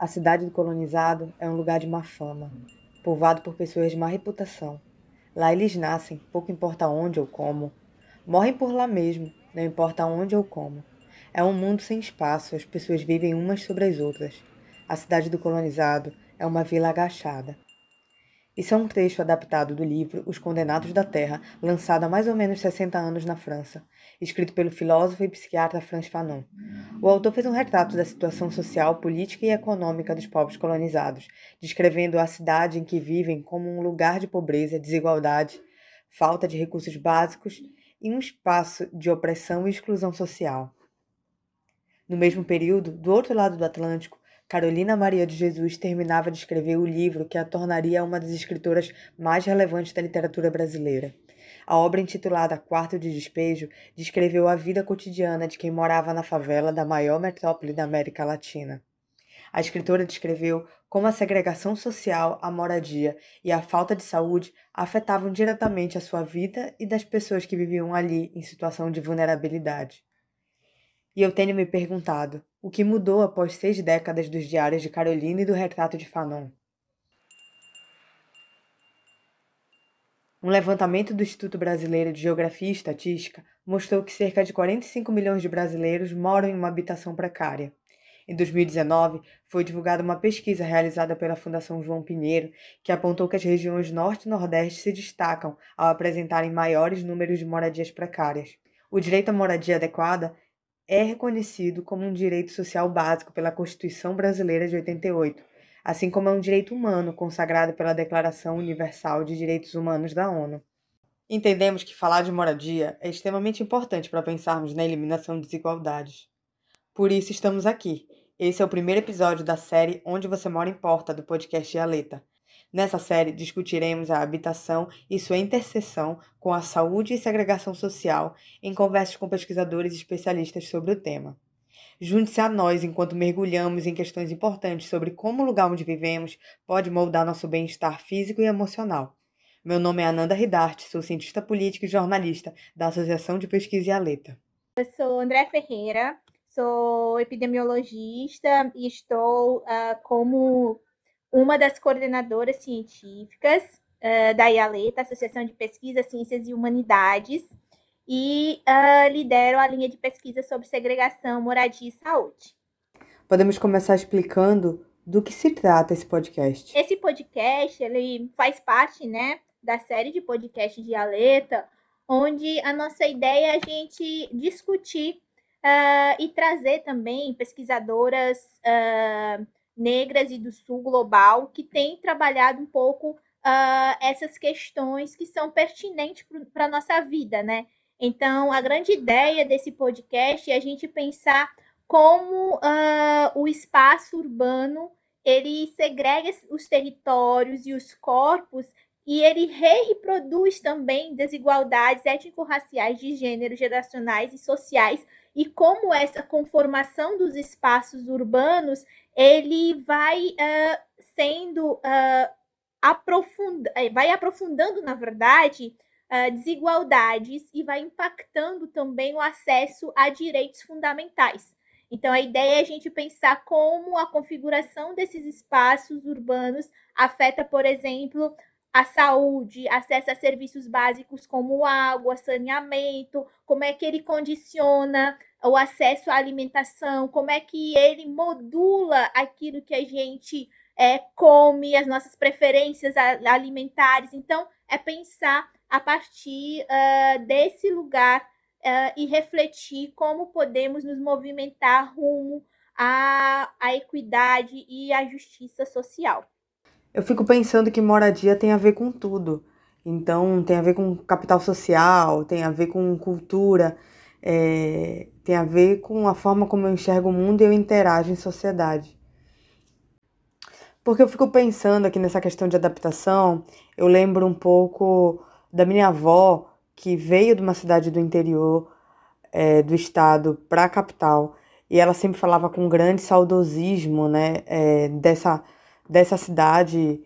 A cidade do colonizado é um lugar de má fama, povoado por pessoas de má reputação. Lá eles nascem, pouco importa onde ou como. Morrem por lá mesmo, não importa onde ou como. É um mundo sem espaço, as pessoas vivem umas sobre as outras. A cidade do colonizado é uma vila agachada. Isso é um trecho adaptado do livro Os Condenados da Terra, lançado há mais ou menos 60 anos na França, escrito pelo filósofo e psiquiatra Franz Fanon. O autor fez um retrato da situação social, política e econômica dos povos colonizados, descrevendo a cidade em que vivem como um lugar de pobreza, desigualdade, falta de recursos básicos e um espaço de opressão e exclusão social. No mesmo período, do outro lado do Atlântico, Carolina Maria de Jesus terminava de escrever o livro que a tornaria uma das escritoras mais relevantes da literatura brasileira. A obra intitulada Quarto de Despejo descreveu a vida cotidiana de quem morava na favela da maior metrópole da América Latina. A escritora descreveu como a segregação social, a moradia e a falta de saúde afetavam diretamente a sua vida e das pessoas que viviam ali em situação de vulnerabilidade. E eu tenho me perguntado: o que mudou após seis décadas dos diários de Carolina e do retrato de Fanon? Um levantamento do Instituto Brasileiro de Geografia e Estatística mostrou que cerca de 45 milhões de brasileiros moram em uma habitação precária. Em 2019, foi divulgada uma pesquisa realizada pela Fundação João Pinheiro que apontou que as regiões Norte e Nordeste se destacam ao apresentarem maiores números de moradias precárias. O direito à moradia adequada é reconhecido como um direito social básico pela Constituição Brasileira de 88, assim como é um direito humano consagrado pela Declaração Universal de Direitos Humanos da ONU. Entendemos que falar de moradia é extremamente importante para pensarmos na eliminação de desigualdades. Por isso estamos aqui. Esse é o primeiro episódio da série Onde Você Mora Importa, do podcast Aleta. Nessa série, discutiremos a habitação e sua interseção com a saúde e segregação social em conversas com pesquisadores e especialistas sobre o tema. Junte-se a nós enquanto mergulhamos em questões importantes sobre como o lugar onde vivemos pode moldar nosso bem-estar físico e emocional. Meu nome é Ananda Ridarte, sou cientista política e jornalista da Associação de Pesquisa e Aleta. Eu sou André Ferreira, sou epidemiologista e estou uh, como uma das coordenadoras científicas uh, da IALETA, Associação de Pesquisa, Ciências e Humanidades, e uh, lidero a linha de pesquisa sobre segregação, moradia e saúde. Podemos começar explicando do que se trata esse podcast. Esse podcast, ele faz parte, né, da série de podcasts de Aleta, onde a nossa ideia é a gente discutir uh, e trazer também pesquisadoras uh, negras e do sul global que têm trabalhado um pouco uh, essas questões que são pertinentes para a nossa vida, né? Então, a grande ideia desse podcast é a gente pensar como uh, o espaço urbano ele segrega os territórios e os corpos e ele reproduz também desigualdades étnico-raciais de gênero, geracionais e sociais e como essa conformação dos espaços urbanos ele vai uh, sendo uh, vai aprofundando, na verdade, uh, desigualdades e vai impactando também o acesso a direitos fundamentais. Então, a ideia é a gente pensar como a configuração desses espaços urbanos afeta, por exemplo, a saúde, acesso a serviços básicos como água, saneamento, como é que ele condiciona o acesso à alimentação, como é que ele modula aquilo que a gente é, come, as nossas preferências alimentares. Então, é pensar a partir uh, desse lugar uh, e refletir como podemos nos movimentar rumo à, à equidade e à justiça social. Eu fico pensando que moradia tem a ver com tudo. Então, tem a ver com capital social, tem a ver com cultura, é, tem a ver com a forma como eu enxergo o mundo e eu interajo em sociedade. Porque eu fico pensando aqui nessa questão de adaptação, eu lembro um pouco da minha avó, que veio de uma cidade do interior é, do estado para a capital, e ela sempre falava com grande saudosismo né, é, dessa, dessa cidade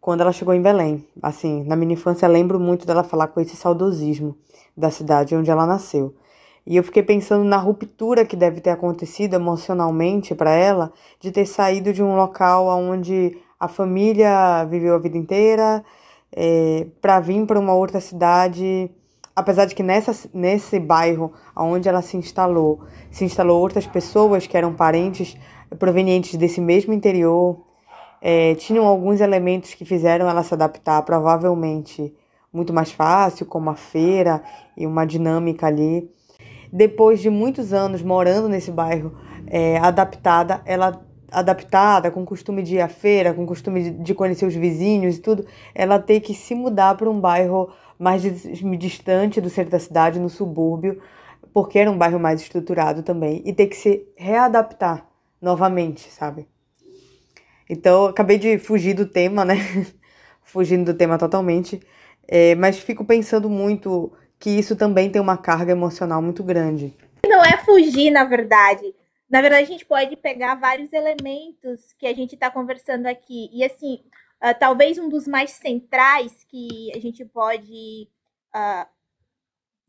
quando ela chegou em Belém. Assim, na minha infância, lembro muito dela falar com esse saudosismo da cidade onde ela nasceu. E eu fiquei pensando na ruptura que deve ter acontecido emocionalmente para ela de ter saído de um local onde a família viveu a vida inteira é, para vir para uma outra cidade. Apesar de que nessa, nesse bairro onde ela se instalou, se instalou outras pessoas que eram parentes provenientes desse mesmo interior, é, tinham alguns elementos que fizeram ela se adaptar, provavelmente muito mais fácil, como a feira e uma dinâmica ali depois de muitos anos morando nesse bairro é, adaptada, ela adaptada, com costume de ir à feira, com costume de, conhecer os vizinhos e tudo, ela tem que se mudar para um bairro mais distante do centro da cidade, no subúrbio, porque era um bairro mais estruturado também, e ter que se readaptar novamente, sabe? Então, acabei de fugir do tema, né? Fugindo do tema totalmente, é, mas fico pensando muito que isso também tem uma carga emocional muito grande. Não é fugir, na verdade. Na verdade, a gente pode pegar vários elementos que a gente está conversando aqui. E, assim, uh, talvez um dos mais centrais que a gente pode uh,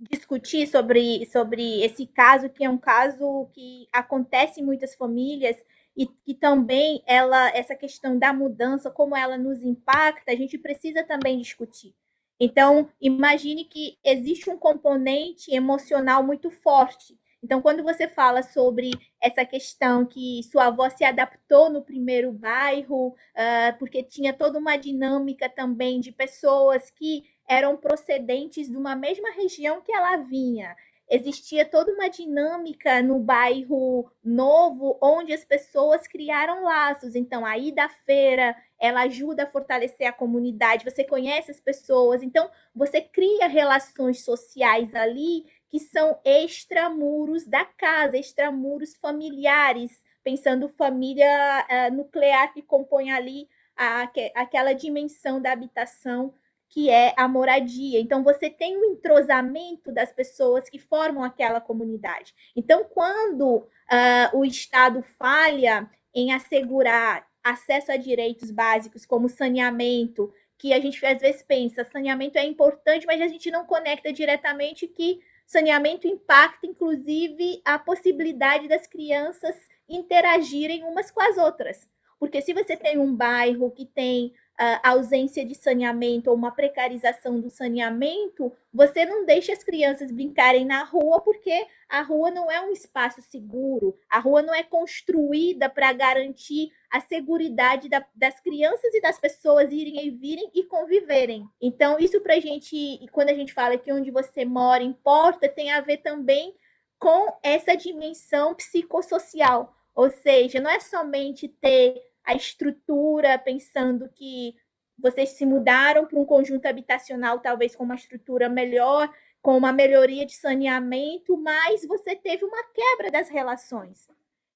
discutir sobre, sobre esse caso, que é um caso que acontece em muitas famílias e que também ela essa questão da mudança, como ela nos impacta, a gente precisa também discutir. Então, imagine que existe um componente emocional muito forte. Então, quando você fala sobre essa questão que sua avó se adaptou no primeiro bairro, uh, porque tinha toda uma dinâmica também de pessoas que eram procedentes de uma mesma região que ela vinha existia toda uma dinâmica no bairro novo, onde as pessoas criaram laços. Então, a ida à feira, ela ajuda a fortalecer a comunidade, você conhece as pessoas, então você cria relações sociais ali que são extramuros da casa, extramuros familiares, pensando família uh, nuclear que compõe ali a, aquela dimensão da habitação que é a moradia. Então, você tem o um entrosamento das pessoas que formam aquela comunidade. Então, quando uh, o Estado falha em assegurar acesso a direitos básicos, como saneamento, que a gente às vezes pensa, saneamento é importante, mas a gente não conecta diretamente que saneamento impacta, inclusive, a possibilidade das crianças interagirem umas com as outras. Porque se você tem um bairro que tem a ausência de saneamento ou uma precarização do saneamento, você não deixa as crianças brincarem na rua porque a rua não é um espaço seguro, a rua não é construída para garantir a segurança da, das crianças e das pessoas irem e virem e conviverem. Então, isso para a gente, quando a gente fala que onde você mora importa, tem a ver também com essa dimensão psicossocial. Ou seja, não é somente ter a estrutura, pensando que vocês se mudaram para um conjunto habitacional, talvez com uma estrutura melhor, com uma melhoria de saneamento, mas você teve uma quebra das relações.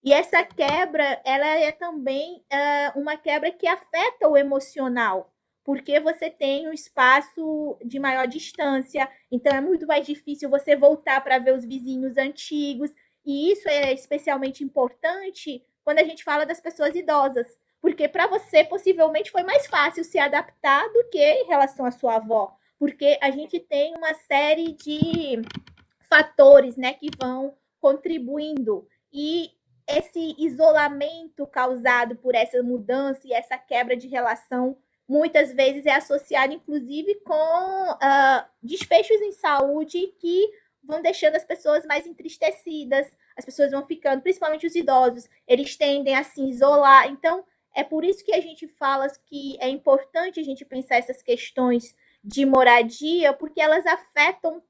E essa quebra, ela é também uh, uma quebra que afeta o emocional, porque você tem um espaço de maior distância, então é muito mais difícil você voltar para ver os vizinhos antigos, e isso é especialmente importante quando a gente fala das pessoas idosas, porque para você possivelmente foi mais fácil se adaptar do que em relação à sua avó, porque a gente tem uma série de fatores, né, que vão contribuindo. E esse isolamento causado por essa mudança e essa quebra de relação muitas vezes é associado, inclusive, com uh, desfechos em saúde que vão deixando as pessoas mais entristecidas, as pessoas vão ficando, principalmente os idosos, eles tendem a se isolar. Então, é por isso que a gente fala que é importante a gente pensar essas questões de moradia, porque elas afetam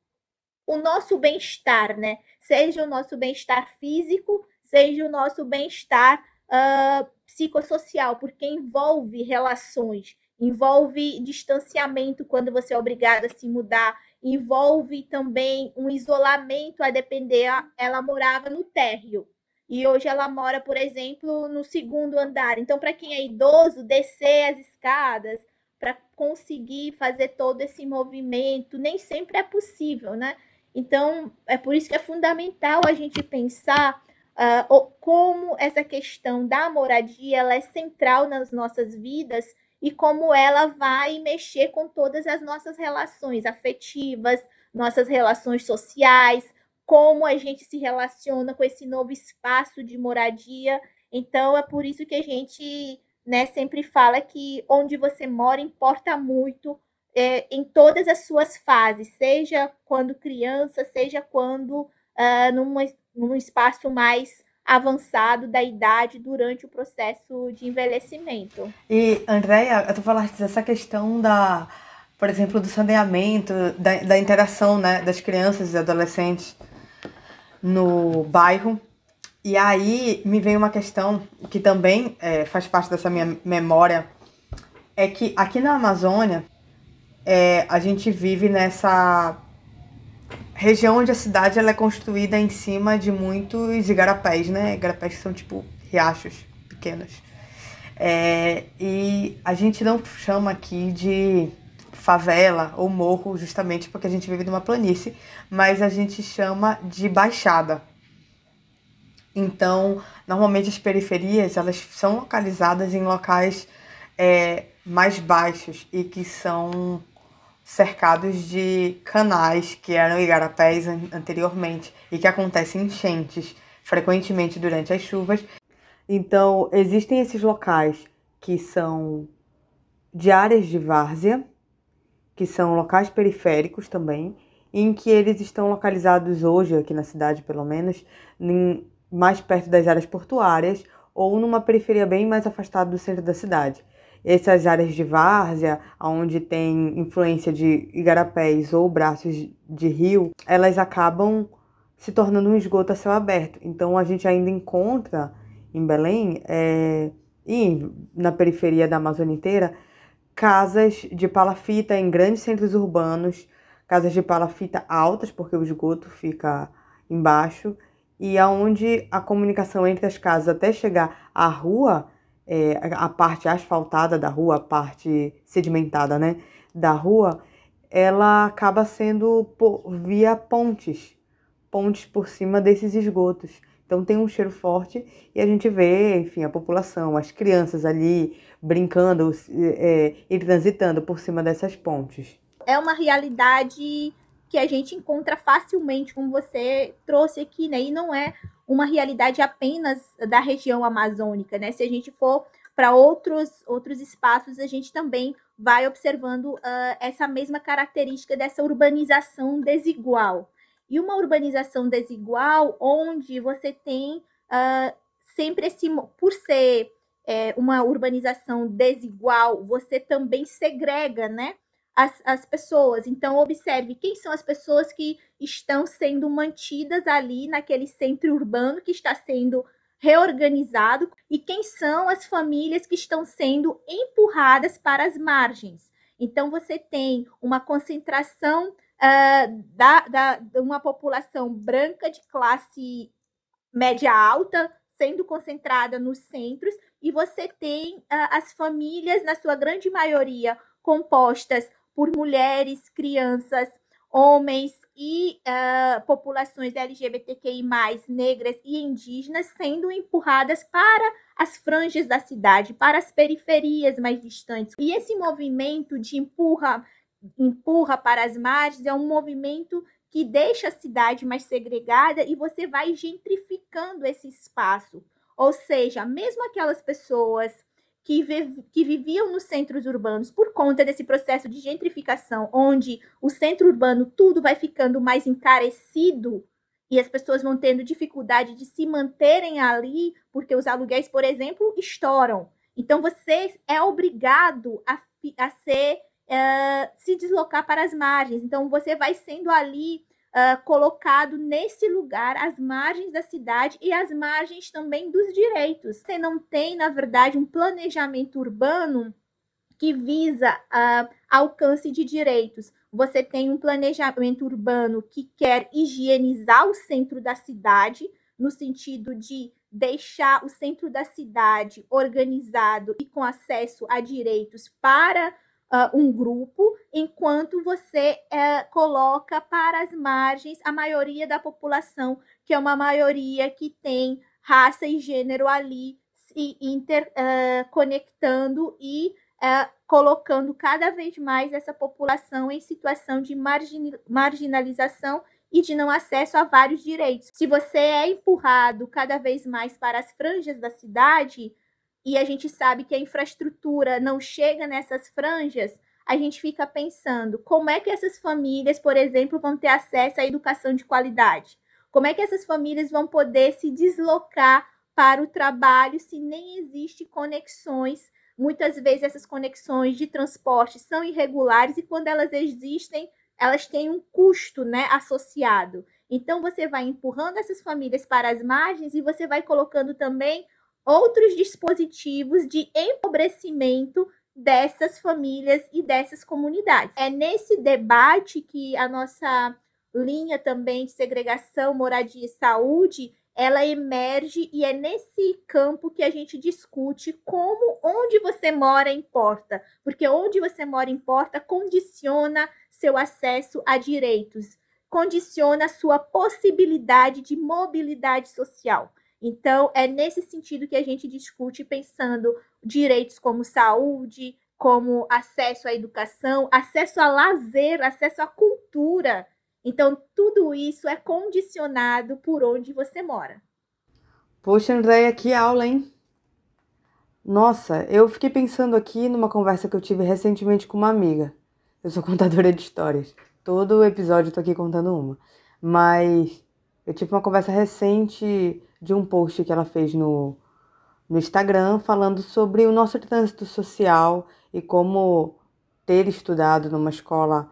o nosso bem-estar, né? Seja o nosso bem-estar físico, seja o nosso bem-estar uh, psicossocial, porque envolve relações, envolve distanciamento quando você é obrigado a se mudar, envolve também um isolamento a depender. Ela morava no térreo e hoje ela mora, por exemplo, no segundo andar. Então, para quem é idoso, descer as escadas para conseguir fazer todo esse movimento nem sempre é possível, né? Então, é por isso que é fundamental a gente pensar uh, como essa questão da moradia ela é central nas nossas vidas e como ela vai mexer com todas as nossas relações afetivas, nossas relações sociais, como a gente se relaciona com esse novo espaço de moradia. Então, é por isso que a gente né, sempre fala que onde você mora importa muito é, em todas as suas fases, seja quando criança, seja quando uh, numa, num espaço mais avançado da idade durante o processo de envelhecimento. E, Andréia, tu falaste dessa questão da, por exemplo, do saneamento, da, da interação né, das crianças e adolescentes no bairro. E aí me vem uma questão que também é, faz parte dessa minha memória, é que aqui na Amazônia é, a gente vive nessa região onde a cidade ela é construída em cima de muitos igarapés, né? Igarapés são tipo riachos pequenos. É, e a gente não chama aqui de favela ou morro justamente porque a gente vive numa planície, mas a gente chama de baixada. Então, normalmente as periferias elas são localizadas em locais é, mais baixos e que são cercados de canais que eram igarapés anteriormente e que acontecem enchentes frequentemente durante as chuvas. Então, existem esses locais que são de áreas de várzea, que são locais periféricos também, em que eles estão localizados hoje, aqui na cidade pelo menos, em, mais perto das áreas portuárias ou numa periferia bem mais afastada do centro da cidade. Essas áreas de várzea, onde tem influência de igarapés ou braços de rio, elas acabam se tornando um esgoto a céu aberto. Então a gente ainda encontra em Belém é, e na periferia da Amazônia inteira casas de palafita em grandes centros urbanos, casas de palafita altas, porque o esgoto fica embaixo, e aonde a comunicação entre as casas até chegar à rua, é, a parte asfaltada da rua, a parte sedimentada, né, da rua, ela acaba sendo por, via pontes, pontes por cima desses esgotos. Então tem um cheiro forte e a gente vê, enfim, a população, as crianças ali brincando é, e transitando por cima dessas pontes. É uma realidade que a gente encontra facilmente, como você trouxe aqui, né? E não é uma realidade apenas da região amazônica, né? Se a gente for para outros, outros espaços, a gente também vai observando uh, essa mesma característica dessa urbanização desigual e uma urbanização desigual, onde você tem uh, sempre esse. Por ser é, uma urbanização desigual, você também segrega, né? As, as pessoas. Então, observe quem são as pessoas que estão sendo mantidas ali naquele centro urbano que está sendo reorganizado e quem são as famílias que estão sendo empurradas para as margens. Então, você tem uma concentração uh, da, da, de uma população branca de classe média alta sendo concentrada nos centros, e você tem uh, as famílias, na sua grande maioria, compostas por mulheres, crianças, homens e uh, populações LGBTQI, negras e indígenas, sendo empurradas para as franjas da cidade, para as periferias mais distantes. E esse movimento de empurra empurra para as margens, é um movimento que deixa a cidade mais segregada e você vai gentrificando esse espaço. Ou seja, mesmo aquelas pessoas que, que viviam nos centros urbanos por conta desse processo de gentrificação, onde o centro urbano tudo vai ficando mais encarecido e as pessoas vão tendo dificuldade de se manterem ali, porque os aluguéis, por exemplo, estouram. Então você é obrigado a, a ser uh, se deslocar para as margens. Então, você vai sendo ali uh, colocado nesse lugar, às margens da cidade e às margens também dos direitos. Você não tem, na verdade, um planejamento urbano que visa uh, alcance de direitos. Você tem um planejamento urbano que quer higienizar o centro da cidade, no sentido de deixar o centro da cidade organizado e com acesso a direitos para uh, um grupo, enquanto você uh, coloca para as margens a maioria da população, que é uma maioria que tem raça e gênero ali se interconectando uh, e uh, colocando cada vez mais essa população em situação de margin marginalização e de não acesso a vários direitos. Se você é empurrado cada vez mais para as franjas da cidade, e a gente sabe que a infraestrutura não chega nessas franjas, a gente fica pensando como é que essas famílias, por exemplo, vão ter acesso à educação de qualidade? Como é que essas famílias vão poder se deslocar para o trabalho se nem existe conexões? Muitas vezes essas conexões de transporte são irregulares e quando elas existem, elas têm um custo, né, associado. Então você vai empurrando essas famílias para as margens e você vai colocando também outros dispositivos de empobrecimento dessas famílias e dessas comunidades. É nesse debate que a nossa linha também de segregação, moradia e saúde, ela emerge e é nesse campo que a gente discute como onde você mora importa, porque onde você mora importa condiciona seu acesso a direitos, condiciona sua possibilidade de mobilidade social. Então, é nesse sentido que a gente discute pensando direitos como saúde, como acesso à educação, acesso a lazer, acesso à cultura. Então, tudo isso é condicionado por onde você mora. Poxa, Andréia, que aula, hein? Nossa, eu fiquei pensando aqui numa conversa que eu tive recentemente com uma amiga. Eu sou contadora de histórias. Todo episódio eu tô aqui contando uma. Mas eu tive uma conversa recente de um post que ela fez no, no Instagram falando sobre o nosso trânsito social e como ter estudado numa escola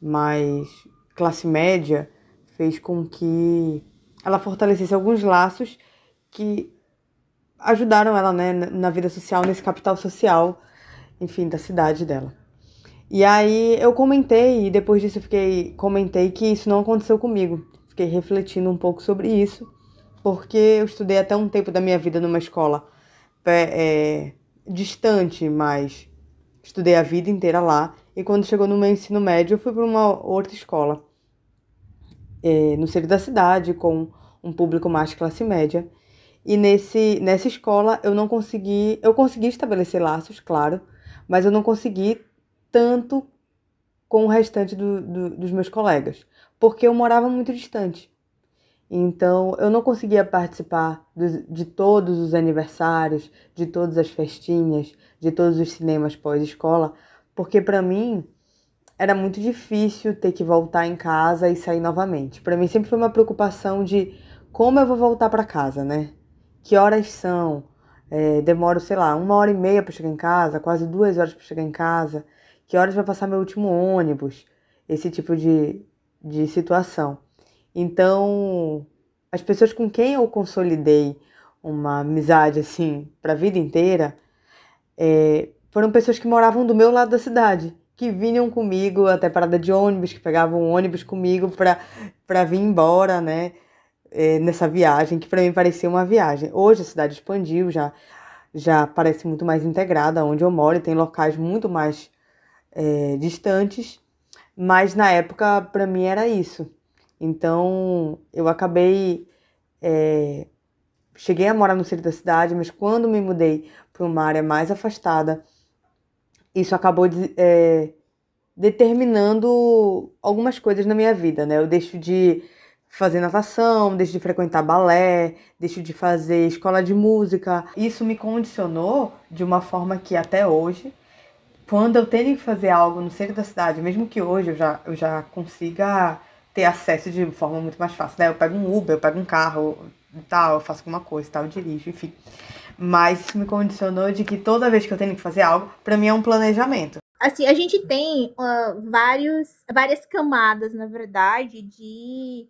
mais classe média fez com que ela fortalecesse alguns laços que ajudaram ela né, na vida social, nesse capital social, enfim, da cidade dela. E aí eu comentei, e depois disso eu fiquei, comentei que isso não aconteceu comigo. Fiquei refletindo um pouco sobre isso porque eu estudei até um tempo da minha vida numa escola é, distante, mas estudei a vida inteira lá. E quando chegou no meu ensino médio, eu fui para uma outra escola, é, no centro da cidade, com um público mais classe média. E nesse, nessa escola eu não consegui, eu consegui estabelecer laços, claro, mas eu não consegui tanto com o restante do, do, dos meus colegas, porque eu morava muito distante. Então eu não conseguia participar de todos os aniversários, de todas as festinhas, de todos os cinemas pós-escola, porque para mim era muito difícil ter que voltar em casa e sair novamente. Para mim sempre foi uma preocupação de como eu vou voltar para casa, né? Que horas são? É, demoro, sei lá, uma hora e meia para chegar em casa, quase duas horas para chegar em casa. Que horas vai passar meu último ônibus? Esse tipo de, de situação. Então, as pessoas com quem eu consolidei uma amizade assim para a vida inteira é, foram pessoas que moravam do meu lado da cidade, que vinham comigo até parada de ônibus, que pegavam ônibus comigo para vir embora, né? É, nessa viagem, que para mim parecia uma viagem. Hoje a cidade expandiu, já, já parece muito mais integrada onde eu moro, e tem locais muito mais é, distantes, mas na época para mim era isso. Então eu acabei. É, cheguei a morar no centro da cidade, mas quando me mudei para uma área mais afastada, isso acabou de, é, determinando algumas coisas na minha vida, né? Eu deixo de fazer natação, deixo de frequentar balé, deixo de fazer escola de música. Isso me condicionou de uma forma que até hoje, quando eu tenho que fazer algo no centro da cidade, mesmo que hoje eu já, eu já consiga ter acesso de forma muito mais fácil, né? Eu pego um Uber, eu pego um carro e tal, eu faço alguma coisa e tal, eu dirijo, enfim. Mas isso me condicionou de que toda vez que eu tenho que fazer algo, para mim é um planejamento. Assim, a gente tem uh, vários, várias camadas, na verdade, de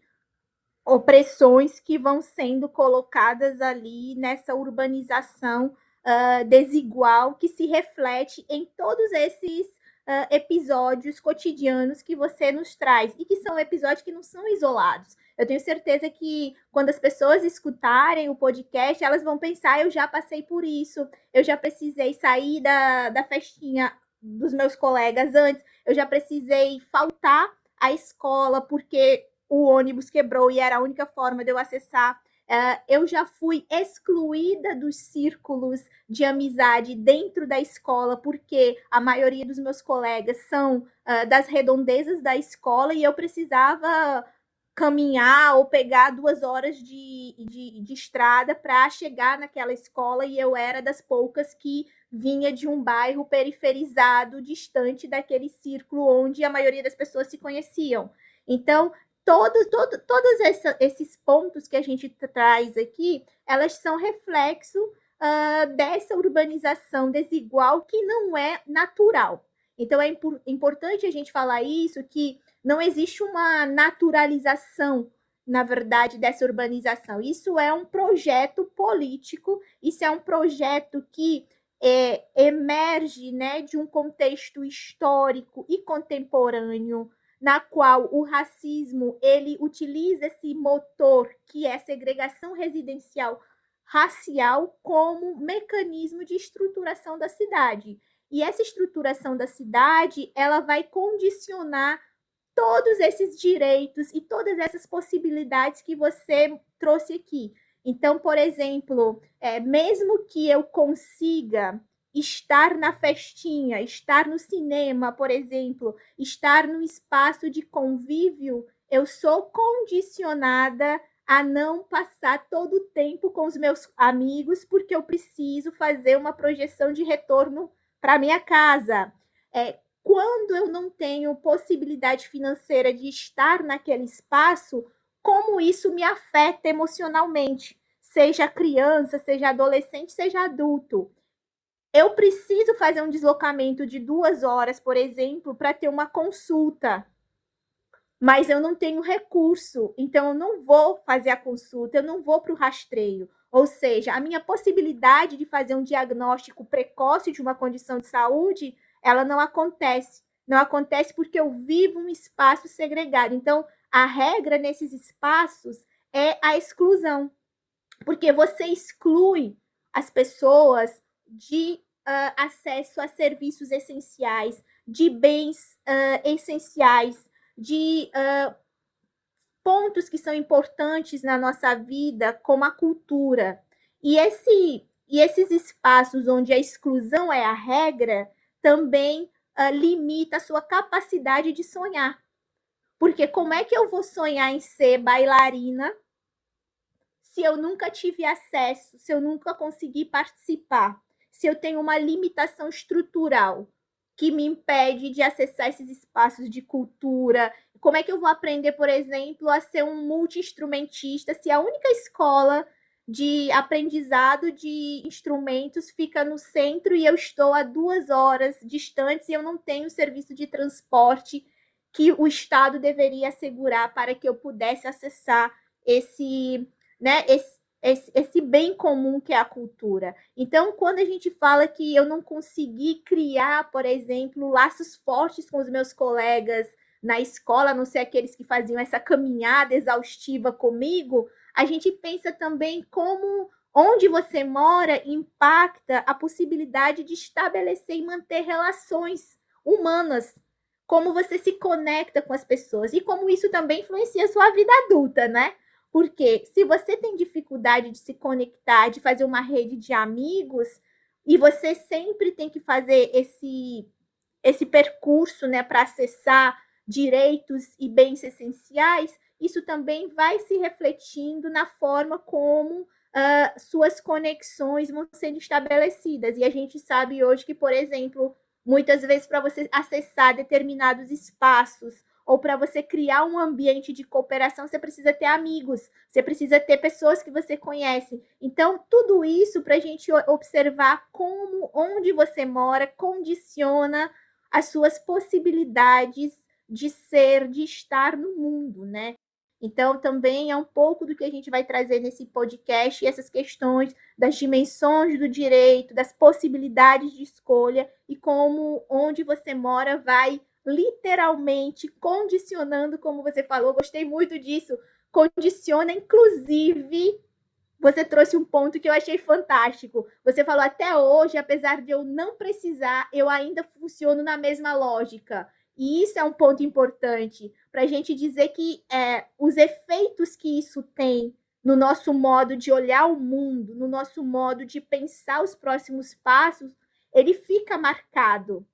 opressões que vão sendo colocadas ali nessa urbanização uh, desigual que se reflete em todos esses uh, episódios cotidianos que você nos traz e que são episódios que não são isolados. Eu tenho certeza que quando as pessoas escutarem o podcast, elas vão pensar: eu já passei por isso, eu já precisei sair da, da festinha dos meus colegas antes, eu já precisei faltar à escola porque o ônibus quebrou e era a única forma de eu acessar Uh, eu já fui excluída dos círculos de amizade dentro da escola, porque a maioria dos meus colegas são uh, das redondezas da escola e eu precisava caminhar ou pegar duas horas de, de, de estrada para chegar naquela escola e eu era das poucas que vinha de um bairro periferizado, distante daquele círculo onde a maioria das pessoas se conheciam. Então, todos, todo, todos essa, esses pontos que a gente traz aqui, elas são reflexo uh, dessa urbanização desigual que não é natural. Então, é impo importante a gente falar isso, que não existe uma naturalização, na verdade, dessa urbanização. Isso é um projeto político, isso é um projeto que é, emerge né, de um contexto histórico e contemporâneo, na qual o racismo ele utiliza esse motor que é segregação residencial racial como mecanismo de estruturação da cidade. E essa estruturação da cidade, ela vai condicionar todos esses direitos e todas essas possibilidades que você trouxe aqui. Então, por exemplo, é, mesmo que eu consiga estar na festinha, estar no cinema, por exemplo, estar no espaço de convívio, eu sou condicionada a não passar todo o tempo com os meus amigos, porque eu preciso fazer uma projeção de retorno para minha casa. É, quando eu não tenho possibilidade financeira de estar naquele espaço, como isso me afeta emocionalmente, seja criança, seja adolescente, seja adulto. Eu preciso fazer um deslocamento de duas horas, por exemplo, para ter uma consulta, mas eu não tenho recurso, então eu não vou fazer a consulta, eu não vou para o rastreio. Ou seja, a minha possibilidade de fazer um diagnóstico precoce de uma condição de saúde ela não acontece. Não acontece porque eu vivo um espaço segregado. Então, a regra nesses espaços é a exclusão. Porque você exclui as pessoas de uh, acesso a serviços essenciais, de bens uh, essenciais, de uh, pontos que são importantes na nossa vida, como a cultura. E, esse, e esses espaços onde a exclusão é a regra, também limita a sua capacidade de sonhar. Porque como é que eu vou sonhar em ser bailarina se eu nunca tive acesso, se eu nunca consegui participar, se eu tenho uma limitação estrutural que me impede de acessar esses espaços de cultura? Como é que eu vou aprender, por exemplo, a ser um multi-instrumentista se a única escola de aprendizado de instrumentos fica no centro e eu estou a duas horas distantes e eu não tenho serviço de transporte que o Estado deveria assegurar para que eu pudesse acessar esse, né, esse, esse, esse bem comum que é a cultura. Então, quando a gente fala que eu não consegui criar, por exemplo, laços fortes com os meus colegas na escola, não ser aqueles que faziam essa caminhada exaustiva comigo, a gente pensa também como onde você mora impacta a possibilidade de estabelecer e manter relações humanas, como você se conecta com as pessoas e como isso também influencia a sua vida adulta, né? Porque se você tem dificuldade de se conectar, de fazer uma rede de amigos, e você sempre tem que fazer esse esse percurso, né, para acessar direitos e bens essenciais, isso também vai se refletindo na forma como uh, suas conexões vão sendo estabelecidas. E a gente sabe hoje que, por exemplo, muitas vezes para você acessar determinados espaços ou para você criar um ambiente de cooperação, você precisa ter amigos, você precisa ter pessoas que você conhece. Então, tudo isso para a gente observar como onde você mora condiciona as suas possibilidades de ser, de estar no mundo, né? Então, também é um pouco do que a gente vai trazer nesse podcast, essas questões das dimensões do direito, das possibilidades de escolha e como onde você mora vai literalmente condicionando, como você falou, gostei muito disso, condiciona, inclusive, você trouxe um ponto que eu achei fantástico. Você falou até hoje, apesar de eu não precisar, eu ainda funciono na mesma lógica. E isso é um ponto importante para a gente dizer que é, os efeitos que isso tem no nosso modo de olhar o mundo, no nosso modo de pensar os próximos passos, ele fica marcado.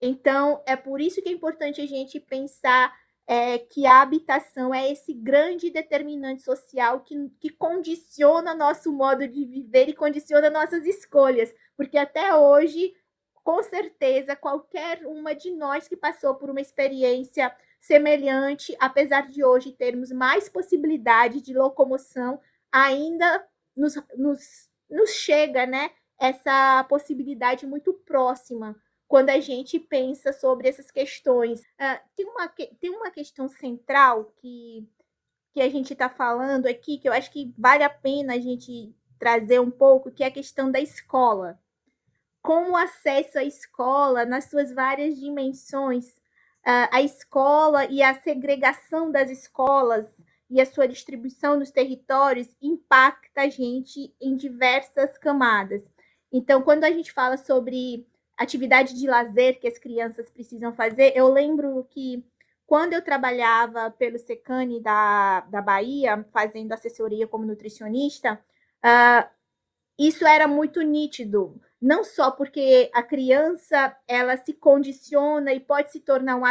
Então, é por isso que é importante a gente pensar é que a habitação é esse grande determinante social que, que condiciona nosso modo de viver e condiciona nossas escolhas, porque até hoje, com certeza, qualquer uma de nós que passou por uma experiência semelhante, apesar de hoje termos mais possibilidade de locomoção, ainda nos, nos, nos chega, né? Essa possibilidade muito próxima quando a gente pensa sobre essas questões. Uh, tem, uma, tem uma questão central que, que a gente está falando aqui, que eu acho que vale a pena a gente trazer um pouco, que é a questão da escola. Com o acesso à escola, nas suas várias dimensões, uh, a escola e a segregação das escolas e a sua distribuição nos territórios impacta a gente em diversas camadas. Então, quando a gente fala sobre atividade de lazer que as crianças precisam fazer. Eu lembro que quando eu trabalhava pelo Secane da, da Bahia, fazendo assessoria como nutricionista, uh, isso era muito nítido. Não só porque a criança ela se condiciona e pode se tornar um,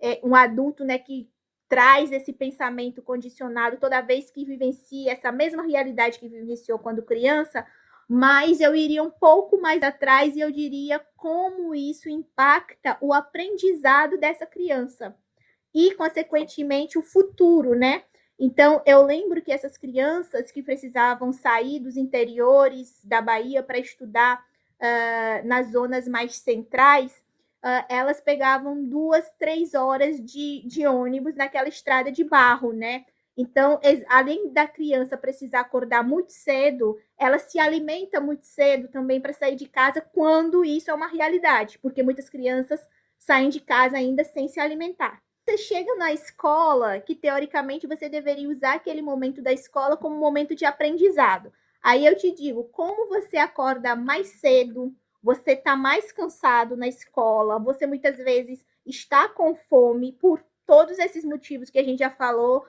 é, um adulto né, que traz esse pensamento condicionado toda vez que vivencia essa mesma realidade que vivenciou quando criança, mas eu iria um pouco mais atrás e eu diria como isso impacta o aprendizado dessa criança e, consequentemente, o futuro, né? Então, eu lembro que essas crianças que precisavam sair dos interiores da Bahia para estudar uh, nas zonas mais centrais, uh, elas pegavam duas, três horas de, de ônibus naquela estrada de barro, né? Então, além da criança precisar acordar muito cedo, ela se alimenta muito cedo também para sair de casa quando isso é uma realidade, porque muitas crianças saem de casa ainda sem se alimentar. Você chega na escola, que teoricamente você deveria usar aquele momento da escola como momento de aprendizado. Aí eu te digo, como você acorda mais cedo, você está mais cansado na escola, você muitas vezes está com fome por todos esses motivos que a gente já falou,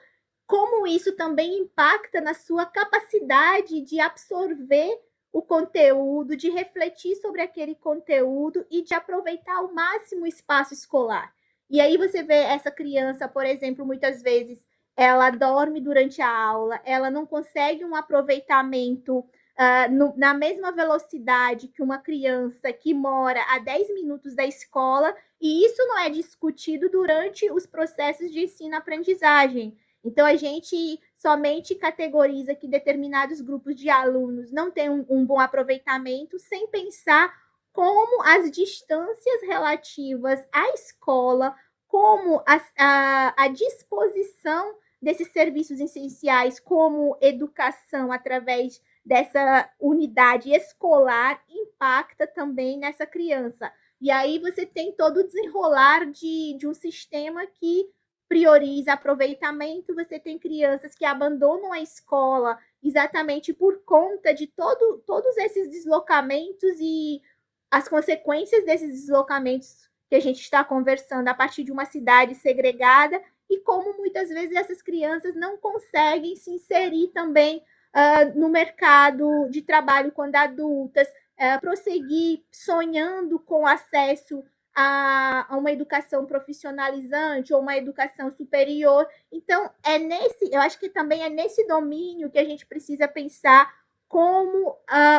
como isso também impacta na sua capacidade de absorver o conteúdo, de refletir sobre aquele conteúdo e de aproveitar ao máximo o espaço escolar. E aí você vê essa criança, por exemplo, muitas vezes ela dorme durante a aula, ela não consegue um aproveitamento uh, no, na mesma velocidade que uma criança que mora a 10 minutos da escola, e isso não é discutido durante os processos de ensino-aprendizagem. Então, a gente somente categoriza que determinados grupos de alunos não têm um, um bom aproveitamento, sem pensar como as distâncias relativas à escola, como a, a, a disposição desses serviços essenciais, como educação através dessa unidade escolar, impacta também nessa criança. E aí você tem todo o desenrolar de, de um sistema que prioriza aproveitamento, você tem crianças que abandonam a escola exatamente por conta de todo, todos esses deslocamentos e as consequências desses deslocamentos que a gente está conversando a partir de uma cidade segregada e como muitas vezes essas crianças não conseguem se inserir também uh, no mercado de trabalho quando adultas, uh, prosseguir sonhando com acesso a, uma educação profissionalizante ou uma educação superior. Então, é nesse, eu acho que também é nesse domínio que a gente precisa pensar como uh,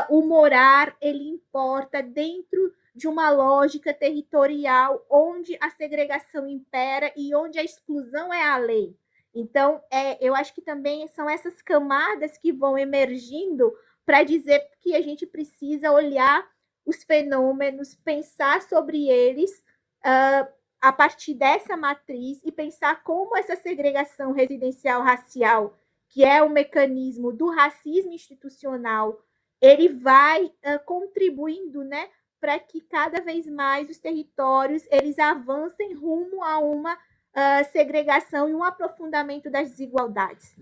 o morar ele importa dentro de uma lógica territorial onde a segregação impera e onde a exclusão é a lei. Então, é, eu acho que também são essas camadas que vão emergindo para dizer que a gente precisa olhar os fenômenos, pensar sobre eles uh, a partir dessa matriz e pensar como essa segregação residencial racial, que é o mecanismo do racismo institucional, ele vai uh, contribuindo, né, para que cada vez mais os territórios eles avancem rumo a uma uh, segregação e um aprofundamento das desigualdades.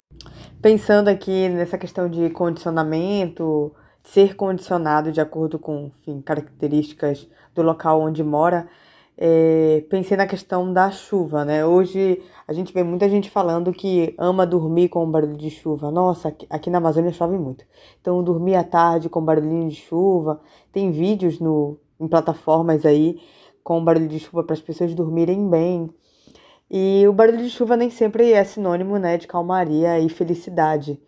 Pensando aqui nessa questão de condicionamento, ser condicionado de acordo com enfim, características do local onde mora, é, pensei na questão da chuva, né? Hoje a gente vê muita gente falando que ama dormir com barulho de chuva. Nossa, aqui, na Amazônia chove muito. Então, dormir à tarde com barulhinho de chuva. Tem vídeos no, em plataformas aí com barulho de chuva para as pessoas dormirem bem. E o barulho de chuva nem sempre é sinônimo, né, de calmaria e felicidade.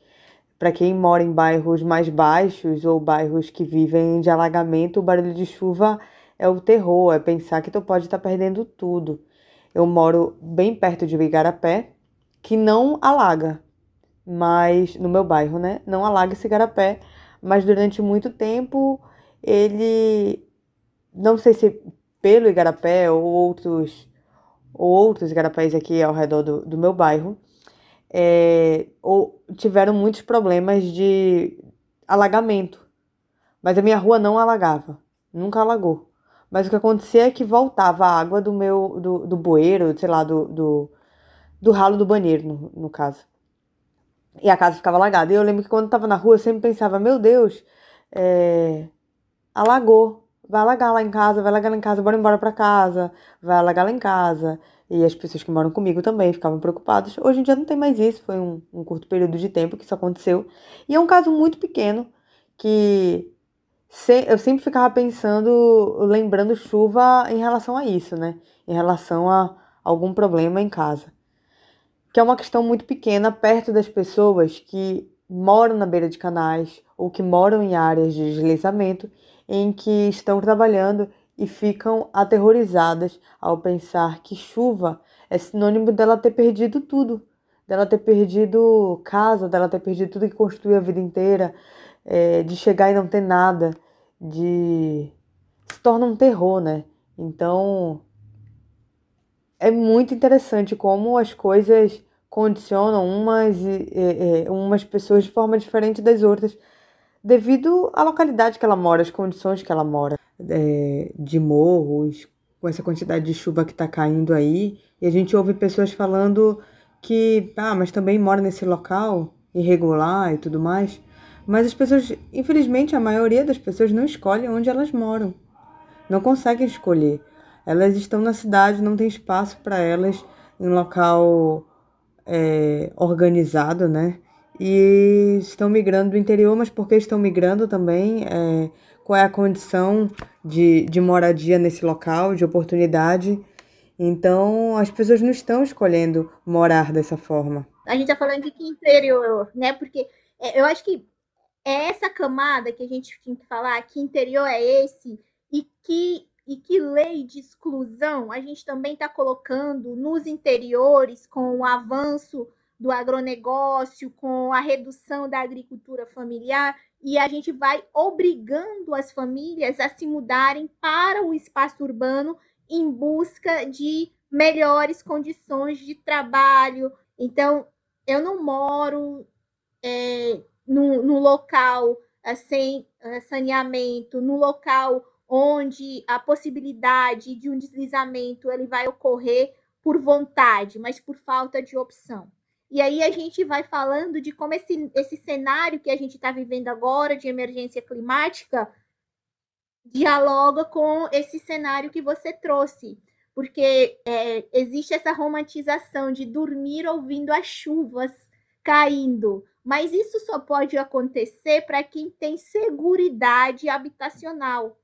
Para quem mora em bairros mais baixos ou bairros que vivem de alagamento, o barulho de chuva é o terror, é pensar que tu pode estar tá perdendo tudo. Eu moro bem perto de Igarapé, que não alaga, mas no meu bairro, né? Não alaga esse igarapé, mas durante muito tempo ele não sei se pelo igarapé ou outros ou outros igarapés aqui ao redor do, do meu bairro, é, ou tiveram muitos problemas de alagamento. Mas a minha rua não alagava, nunca alagou. Mas o que acontecia é que voltava a água do meu do, do bueiro, sei lá, do, do, do ralo do banheiro, no, no caso. E a casa ficava alagada. E eu lembro que quando eu tava na rua, eu sempre pensava, meu Deus, é... alagou. Vai alagar lá em casa, vai alagar lá em casa, bora embora pra casa, vai alagar lá em casa. E as pessoas que moram comigo também ficavam preocupadas. Hoje em dia não tem mais isso, foi um, um curto período de tempo que isso aconteceu. E é um caso muito pequeno que se, eu sempre ficava pensando, lembrando chuva em relação a isso, né? Em relação a algum problema em casa. Que é uma questão muito pequena perto das pessoas que moram na beira de canais ou que moram em áreas de deslizamento em que estão trabalhando e ficam aterrorizadas ao pensar que chuva é sinônimo dela ter perdido tudo, dela ter perdido casa, dela ter perdido tudo que construiu a vida inteira, é, de chegar e não ter nada, de se torna um terror, né? Então é muito interessante como as coisas condicionam umas, e, e, umas pessoas de forma diferente das outras, devido à localidade que ela mora, as condições que ela mora, é, de morros, com essa quantidade de chuva que está caindo aí, e a gente ouve pessoas falando que, ah, mas também mora nesse local irregular e tudo mais. Mas as pessoas, infelizmente, a maioria das pessoas não escolhe onde elas moram. Não conseguem escolher. Elas estão na cidade, não tem espaço para elas em local é, organizado, né? E estão migrando do interior, mas por que estão migrando também? É, qual é a condição de, de moradia nesse local, de oportunidade? Então, as pessoas não estão escolhendo morar dessa forma. A gente está falando de que interior, né? Porque é, eu acho que é essa camada que a gente tem que falar, que interior é esse, e que, e que lei de exclusão a gente também está colocando nos interiores com o avanço do agronegócio, com a redução da agricultura familiar, e a gente vai obrigando as famílias a se mudarem para o espaço urbano em busca de melhores condições de trabalho. Então, eu não moro é, no, no local uh, sem uh, saneamento, no local onde a possibilidade de um deslizamento ele vai ocorrer por vontade, mas por falta de opção. E aí a gente vai falando de como esse, esse cenário que a gente está vivendo agora de emergência climática dialoga com esse cenário que você trouxe. Porque é, existe essa romantização de dormir ouvindo as chuvas caindo, mas isso só pode acontecer para quem tem seguridade habitacional.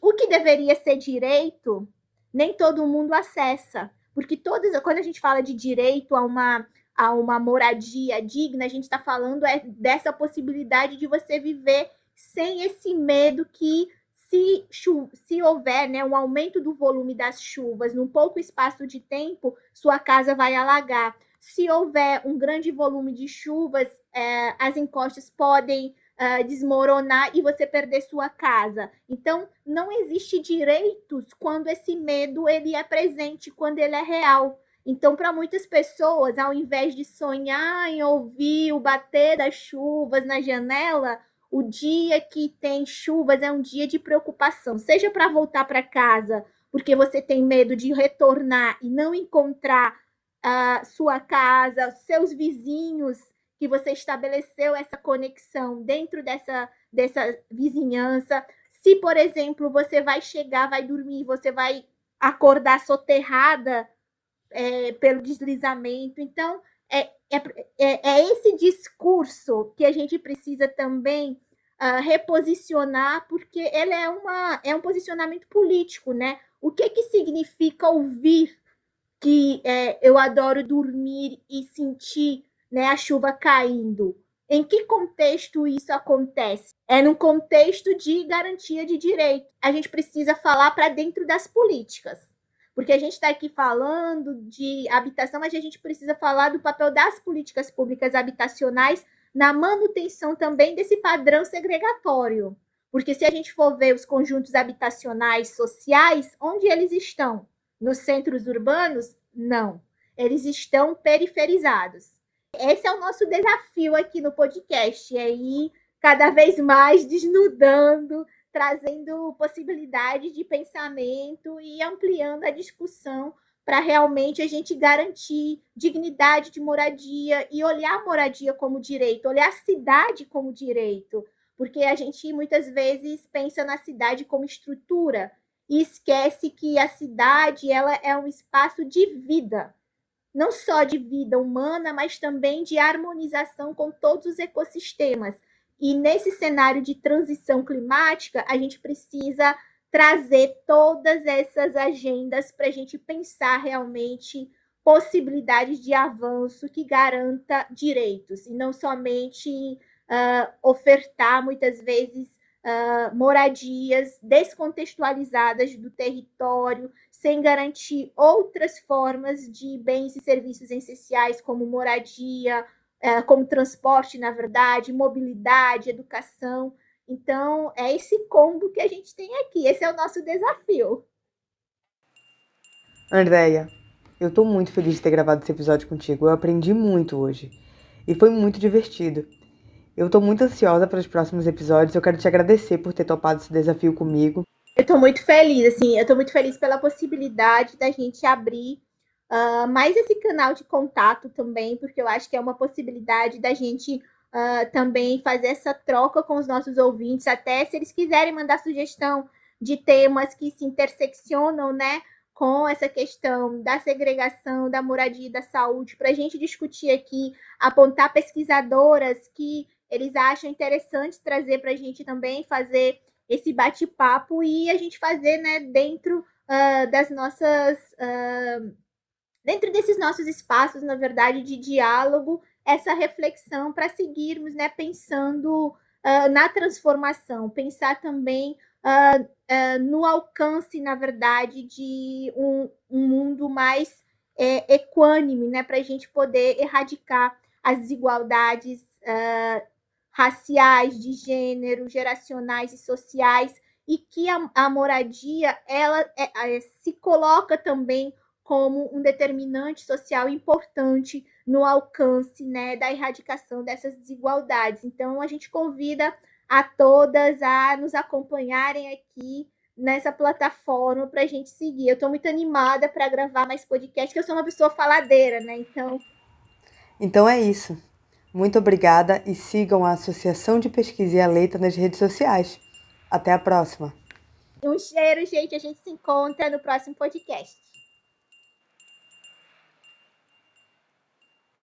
O que deveria ser direito, nem todo mundo acessa. Porque todas, quando a gente fala de direito a uma, a uma moradia digna, a gente está falando é dessa possibilidade de você viver sem esse medo que se, se houver né, um aumento do volume das chuvas num pouco espaço de tempo, sua casa vai alagar. Se houver um grande volume de chuvas, é, as encostas podem uh, desmoronar e você perder sua casa. Então, não existe direitos quando esse medo ele é presente, quando ele é real. Então, para muitas pessoas, ao invés de sonhar em ouvir o bater das chuvas na janela, o dia que tem chuvas é um dia de preocupação, seja para voltar para casa, porque você tem medo de retornar e não encontrar a sua casa, seus vizinhos, que você estabeleceu essa conexão dentro dessa, dessa vizinhança. Se, por exemplo, você vai chegar, vai dormir, você vai acordar soterrada é, pelo deslizamento. Então, é, é, é, é, esse discurso que a gente precisa também uh, reposicionar, porque ele é, uma, é um posicionamento político, né? O que, que significa ouvir que é, eu adoro dormir e sentir né, a chuva caindo. Em que contexto isso acontece? É num contexto de garantia de direito. A gente precisa falar para dentro das políticas. Porque a gente está aqui falando de habitação, mas a gente precisa falar do papel das políticas públicas habitacionais na manutenção também desse padrão segregatório. Porque se a gente for ver os conjuntos habitacionais sociais, onde eles estão? Nos centros urbanos? Não. Eles estão periferizados. Esse é o nosso desafio aqui no podcast, é ir cada vez mais desnudando, trazendo possibilidades de pensamento e ampliando a discussão para realmente a gente garantir dignidade de moradia e olhar a moradia como direito, olhar a cidade como direito, porque a gente muitas vezes pensa na cidade como estrutura e esquece que a cidade ela é um espaço de vida, não só de vida humana, mas também de harmonização com todos os ecossistemas. E nesse cenário de transição climática, a gente precisa trazer todas essas agendas para a gente pensar realmente possibilidades de avanço que garanta direitos e não somente uh, ofertar muitas vezes uh, moradias descontextualizadas do território, sem garantir outras formas de bens e serviços essenciais, como moradia, como transporte, na verdade, mobilidade, educação. Então, é esse combo que a gente tem aqui. Esse é o nosso desafio. Andréia, eu estou muito feliz de ter gravado esse episódio contigo. Eu aprendi muito hoje. E foi muito divertido. Eu estou muito ansiosa para os próximos episódios. Eu quero te agradecer por ter topado esse desafio comigo. Eu estou muito feliz, assim, eu estou muito feliz pela possibilidade da gente abrir uh, mais esse canal de contato também, porque eu acho que é uma possibilidade da gente uh, também fazer essa troca com os nossos ouvintes, até se eles quiserem mandar sugestão de temas que se interseccionam, né? com essa questão da segregação, da moradia e da saúde, para a gente discutir aqui, apontar pesquisadoras que eles acham interessante trazer para a gente também fazer esse bate-papo e a gente fazer né, dentro uh, das nossas. Uh, dentro desses nossos espaços, na verdade, de diálogo, essa reflexão para seguirmos né, pensando uh, na transformação, pensar também no alcance, na verdade, de um, um mundo mais é, equânime, né, para a gente poder erradicar as desigualdades uh, raciais, de gênero, geracionais e sociais, e que a, a moradia ela é, é, se coloca também como um determinante social importante no alcance né, da erradicação dessas desigualdades. Então, a gente convida a todas a nos acompanharem aqui nessa plataforma para a gente seguir. Eu estou muito animada para gravar mais podcast, porque eu sou uma pessoa faladeira, né? Então. Então é isso. Muito obrigada e sigam a Associação de Pesquisa e a Leita nas redes sociais. Até a próxima. Um cheiro, gente. A gente se encontra no próximo podcast.